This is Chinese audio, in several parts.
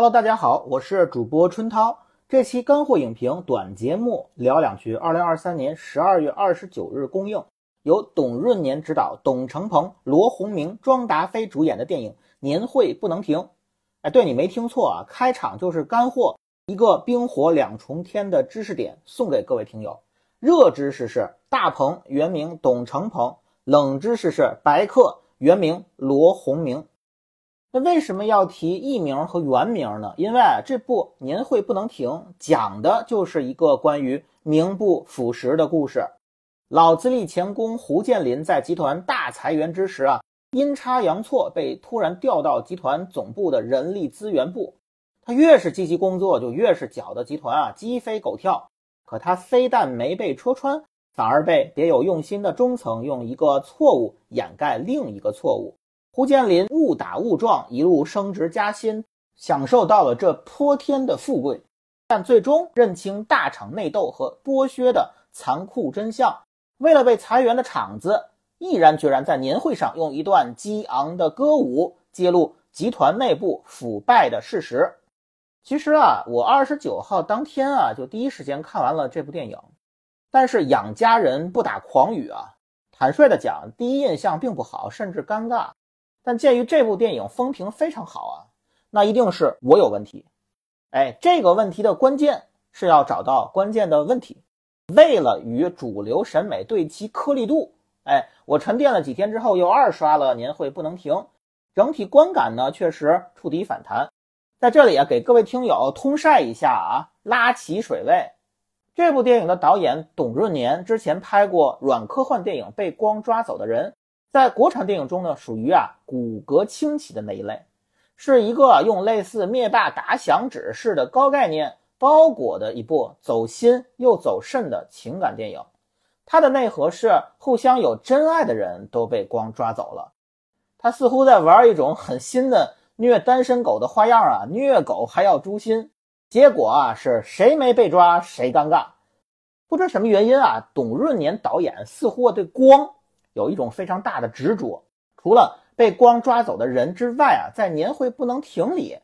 Hello，大家好，我是主播春涛。这期干货影评短节目聊两句。二零二三年十二月二十九日公映，由董润年执导，董成鹏、罗鸿明、庄达菲主演的电影《年会不能停》。哎，对你没听错啊，开场就是干货，一个冰火两重天的知识点送给各位听友。热知识是大鹏原名董成鹏，冷知识是白客原名罗鸿明。那为什么要提艺名和原名呢？因为这部年会不能停，讲的就是一个关于名不副实的故事。老资历钳工胡建林在集团大裁员之时啊，阴差阳错被突然调到集团总部的人力资源部。他越是积极工作，就越是搅得集团啊鸡飞狗跳。可他非但没被戳穿，反而被别有用心的中层用一个错误掩盖另一个错误。胡建林误打误撞一路升职加薪，享受到了这泼天的富贵，但最终认清大厂内斗和剥削的残酷真相，为了被裁员的厂子，毅然决然在年会上用一段激昂的歌舞揭露集团内部腐败的事实。其实啊，我二十九号当天啊就第一时间看完了这部电影，但是养家人不打诳语啊，坦率的讲，第一印象并不好，甚至尴尬。但鉴于这部电影风评非常好啊，那一定是我有问题。哎，这个问题的关键是要找到关键的问题。为了与主流审美对齐颗粒度，哎，我沉淀了几天之后又二刷了《年会不能停》，整体观感呢确实触底反弹。在这里啊，给各位听友通晒一下啊，拉起水位。这部电影的导演董润年之前拍过软科幻电影《被光抓走的人》。在国产电影中呢，属于啊骨骼清奇的那一类，是一个用类似灭霸打响指式的高概念包裹的一部走心又走肾的情感电影。它的内核是互相有真爱的人都被光抓走了，他似乎在玩一种很新的虐单身狗的花样啊，虐狗还要诛心，结果啊是谁没被抓谁尴尬。不知什么原因啊，董润年导演似乎对光。有一种非常大的执着，除了被光抓走的人之外啊，在年会不能停里，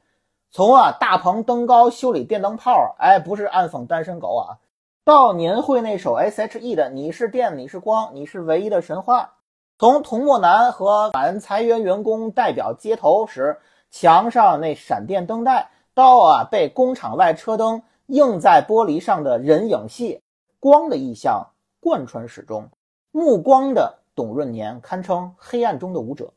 从啊大棚登高修理电灯泡，哎，不是暗讽单身狗啊，到年会那首 S.H.E 的你是电，你是光，你是唯一的神话，从童漠男和反裁员员工代表接头时墙上那闪电灯带，到啊被工厂外车灯映在玻璃上的人影戏，光的意象贯穿始终，目光的。董润年堪称黑暗中的舞者。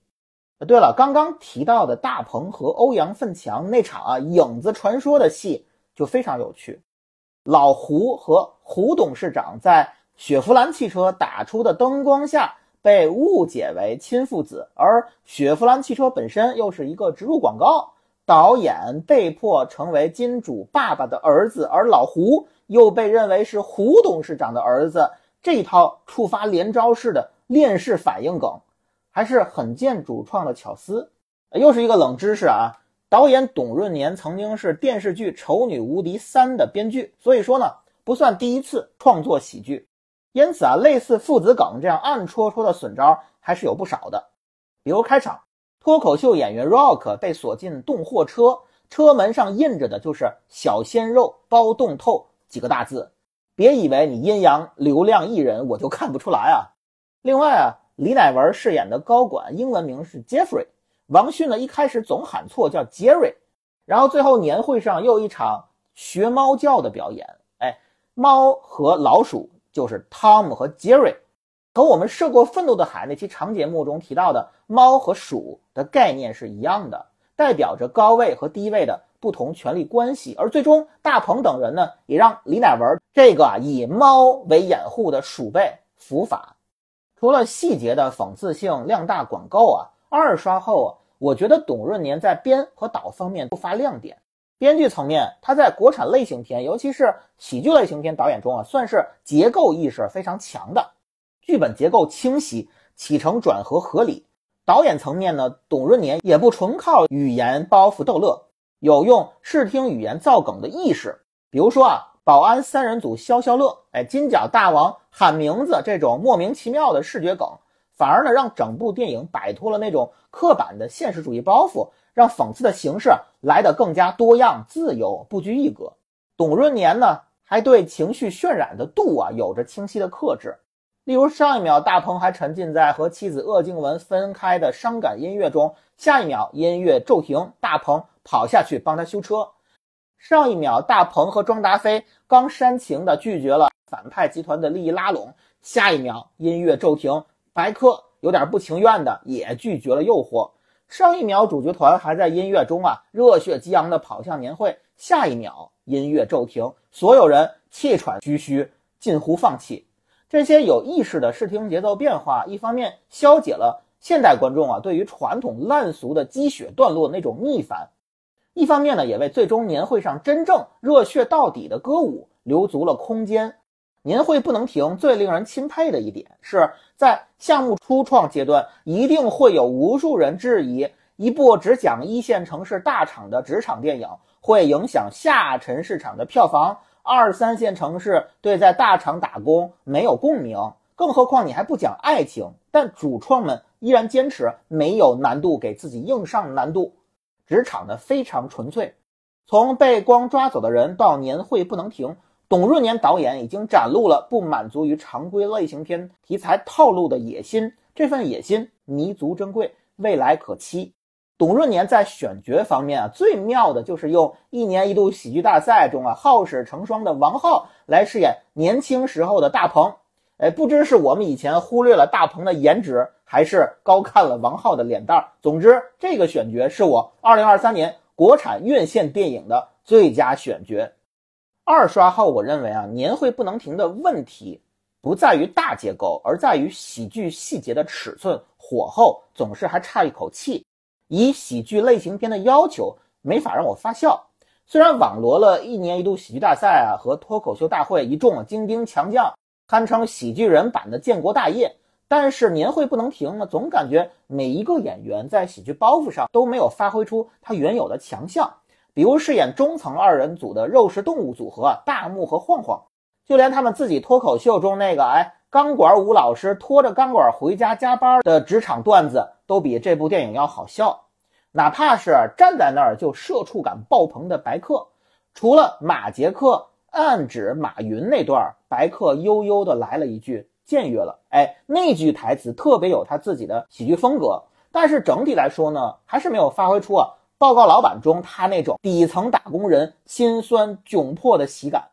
对了，刚刚提到的大鹏和欧阳奋强那场啊影子传说的戏就非常有趣。老胡和胡董事长在雪佛兰汽车打出的灯光下被误解为亲父子，而雪佛兰汽车本身又是一个植入广告。导演被迫成为金主爸爸的儿子，而老胡又被认为是胡董事长的儿子。这一套触发连招式的。链式反应梗还是很见主创的巧思，又是一个冷知识啊！导演董润年曾经是电视剧《丑女无敌三》的编剧，所以说呢不算第一次创作喜剧。因此啊，类似父子梗这样暗戳戳的损招还是有不少的。比如开场，脱口秀演员 Rock 被锁进动货车，车门上印着的就是“小鲜肉包冻透”几个大字。别以为你阴阳流量艺人我就看不出来啊！另外啊，李乃文饰演的高管英文名是 Jeffrey，王迅呢一开始总喊错叫 Jerry，然后最后年会上又一场学猫叫的表演，哎，猫和老鼠就是 Tom 和 Jerry，和我们涉过愤怒的海那期长节目中提到的猫和鼠的概念是一样的，代表着高位和低位的不同权力关系，而最终大鹏等人呢也让李乃文这个以猫为掩护的鼠辈伏法。除了细节的讽刺性量大广告啊，二刷后啊，我觉得董润年在编和导方面不乏亮点。编剧层面，他在国产类型片，尤其是喜剧类型片导演中啊，算是结构意识非常强的，剧本结构清晰，起承转合合理。导演层面呢，董润年也不纯靠语言包袱逗乐，有用视听语言造梗的意识，比如说啊。保安三人组消消乐，哎，金角大王喊名字这种莫名其妙的视觉梗，反而呢让整部电影摆脱了那种刻板的现实主义包袱，让讽刺的形式来得更加多样、自由，不拘一格。董润年呢，还对情绪渲染的度啊有着清晰的克制。例如，上一秒大鹏还沉浸在和妻子鄂靖文分开的伤感音乐中，下一秒音乐骤停，大鹏跑下去帮他修车。上一秒大鹏和庄达菲刚煽情的拒绝了反派集团的利益拉拢，下一秒音乐骤停，白客有点不情愿的也拒绝了诱惑。上一秒主角团还在音乐中啊热血激昂的跑向年会，下一秒音乐骤停，所有人气喘吁吁，近乎放弃。这些有意识的视听节奏变化，一方面消解了现代观众啊对于传统烂俗的鸡血段落那种逆反，一方面呢也为最终年会上真正热血到底的歌舞留足了空间。年会不能停，最令人钦佩的一点是在项目初创阶段，一定会有无数人质疑一部只讲一线城市大厂的职场电影会影响下沉市场的票房。二三线城市对在大厂打工没有共鸣，更何况你还不讲爱情。但主创们依然坚持没有难度，给自己硬上难度。职场的非常纯粹，从被光抓走的人到年会不能停，董润年导演已经展露了不满足于常规类型片题材套路的野心。这份野心弥足珍贵，未来可期。董润年在选角方面啊，最妙的就是用一年一度喜剧大赛中啊好事成双的王浩来饰演年轻时候的大鹏。哎，不知是我们以前忽略了大鹏的颜值，还是高看了王浩的脸蛋儿。总之，这个选角是我二零二三年国产院线电影的最佳选角。二刷后，我认为啊，年会不能停的问题不在于大结构，而在于喜剧细节的尺寸，火候总是还差一口气。以喜剧类型片的要求没法让我发笑。虽然网罗了一年一度喜剧大赛啊和脱口秀大会一众精兵强将，堪称喜剧人版的建国大业，但是年会不能停呢，总感觉每一个演员在喜剧包袱上都没有发挥出他原有的强项。比如饰演中层二人组的肉食动物组合大木和晃晃，就连他们自己脱口秀中那个哎钢管舞老师拖着钢管回家加班的职场段子。都比这部电影要好笑，哪怕是站在那儿就社畜感爆棚的白客，除了马杰克暗指马云那段，白客悠悠的来了一句“僭越了”，哎，那句台词特别有他自己的喜剧风格，但是整体来说呢，还是没有发挥出啊报告老板中他那种底层打工人心酸窘迫的喜感。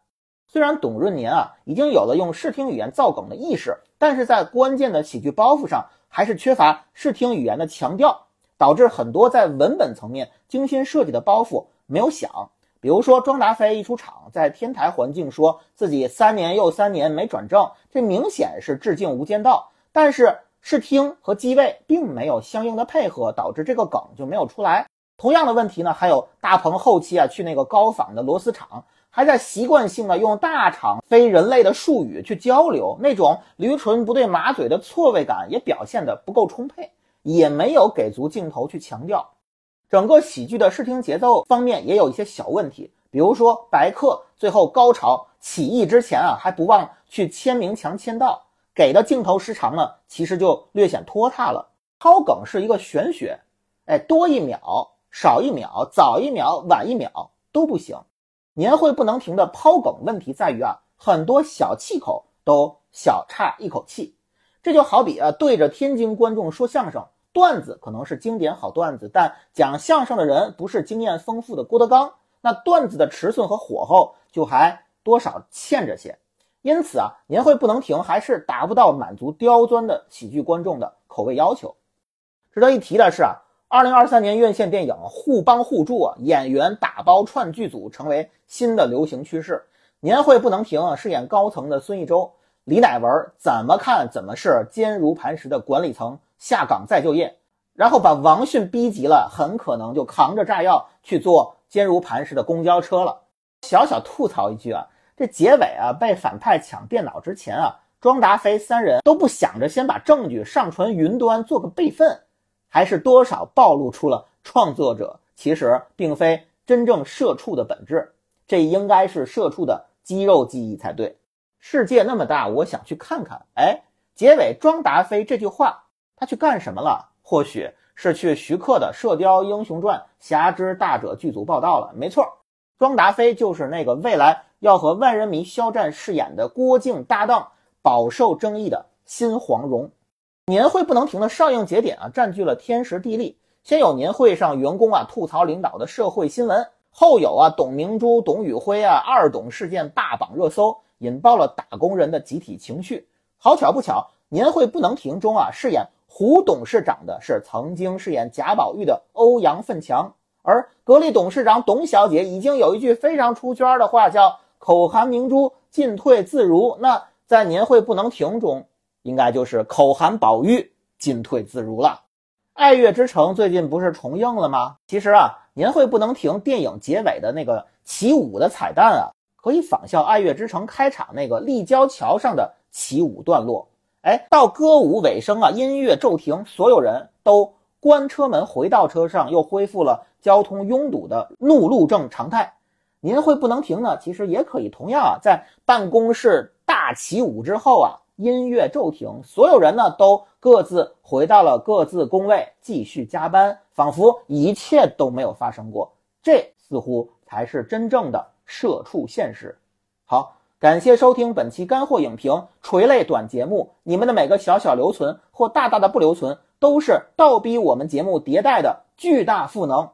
虽然董润年啊已经有了用视听语言造梗的意识，但是在关键的喜剧包袱上。还是缺乏视听语言的强调，导致很多在文本层面精心设计的包袱没有响。比如说，庄达菲一出场，在天台环境说自己三年又三年没转正，这明显是致敬《无间道》，但是视听和机位并没有相应的配合，导致这个梗就没有出来。同样的问题呢，还有大鹏后期啊去那个高仿的螺丝厂。还在习惯性的用大厂非人类的术语去交流，那种驴唇不对马嘴的错位感也表现的不够充沛，也没有给足镜头去强调。整个喜剧的视听节奏方面也有一些小问题，比如说白客最后高潮起义之前啊，还不忘去签名墙签到，给的镜头时长呢，其实就略显拖沓了。抛梗是一个玄学，哎，多一秒、少一秒、早一秒、晚一秒都不行。年会不能停的抛梗问题在于啊，很多小气口都小差一口气。这就好比啊，对着天津观众说相声，段子可能是经典好段子，但讲相声的人不是经验丰富的郭德纲，那段子的尺寸和火候就还多少欠着些。因此啊，年会不能停还是达不到满足刁钻的喜剧观众的口味要求。值得一提的是啊。二零二三年院线电影互帮互助啊，演员打包串剧组成为新的流行趋势。年会不能停啊，饰演高层的孙艺洲、李乃文怎么看怎么是坚如磐石的管理层下岗再就业，然后把王迅逼急了，很可能就扛着炸药去坐坚如磐石的公交车了。小小吐槽一句啊，这结尾啊被反派抢电脑之前啊，庄达菲三人都不想着先把证据上传云端做个备份。还是多少暴露出了创作者其实并非真正社畜的本质，这应该是社畜的肌肉记忆才对。世界那么大，我想去看看。哎，结尾庄达菲这句话，他去干什么了？或许是去徐克的《射雕英雄传·侠之大者》剧组报道了。没错，庄达菲就是那个未来要和万人迷肖战饰演的郭靖搭档，饱受争议的新黄蓉。年会不能停的上映节点啊，占据了天时地利。先有年会上员工啊吐槽领导的社会新闻，后有啊董明珠、董宇辉啊二董事件霸榜热搜，引爆了打工人的集体情绪。好巧不巧，年会不能停中啊，饰演胡董事长的是曾经饰演贾宝玉的欧阳奋强，而格力董事长董小姐已经有一句非常出圈的话，叫“口含明珠，进退自如”。那在年会不能停中，应该就是“口含宝玉，进退自如”了。《爱乐之城》最近不是重映了吗？其实啊，年会不能停电影结尾的那个起舞的彩蛋啊，可以仿效《爱乐之城》开场那个立交桥上的。起舞段落，哎，到歌舞尾声啊，音乐骤停，所有人都关车门，回到车上，又恢复了交通拥堵的怒路症常态。您会不能停呢？其实也可以，同样啊，在办公室大起舞之后啊，音乐骤停，所有人呢都各自回到了各自工位，继续加班，仿佛一切都没有发生过。这似乎才是真正的社畜现实。好。感谢收听本期干货影评垂泪短节目，你们的每个小小留存或大大的不留存，都是倒逼我们节目迭代的巨大赋能。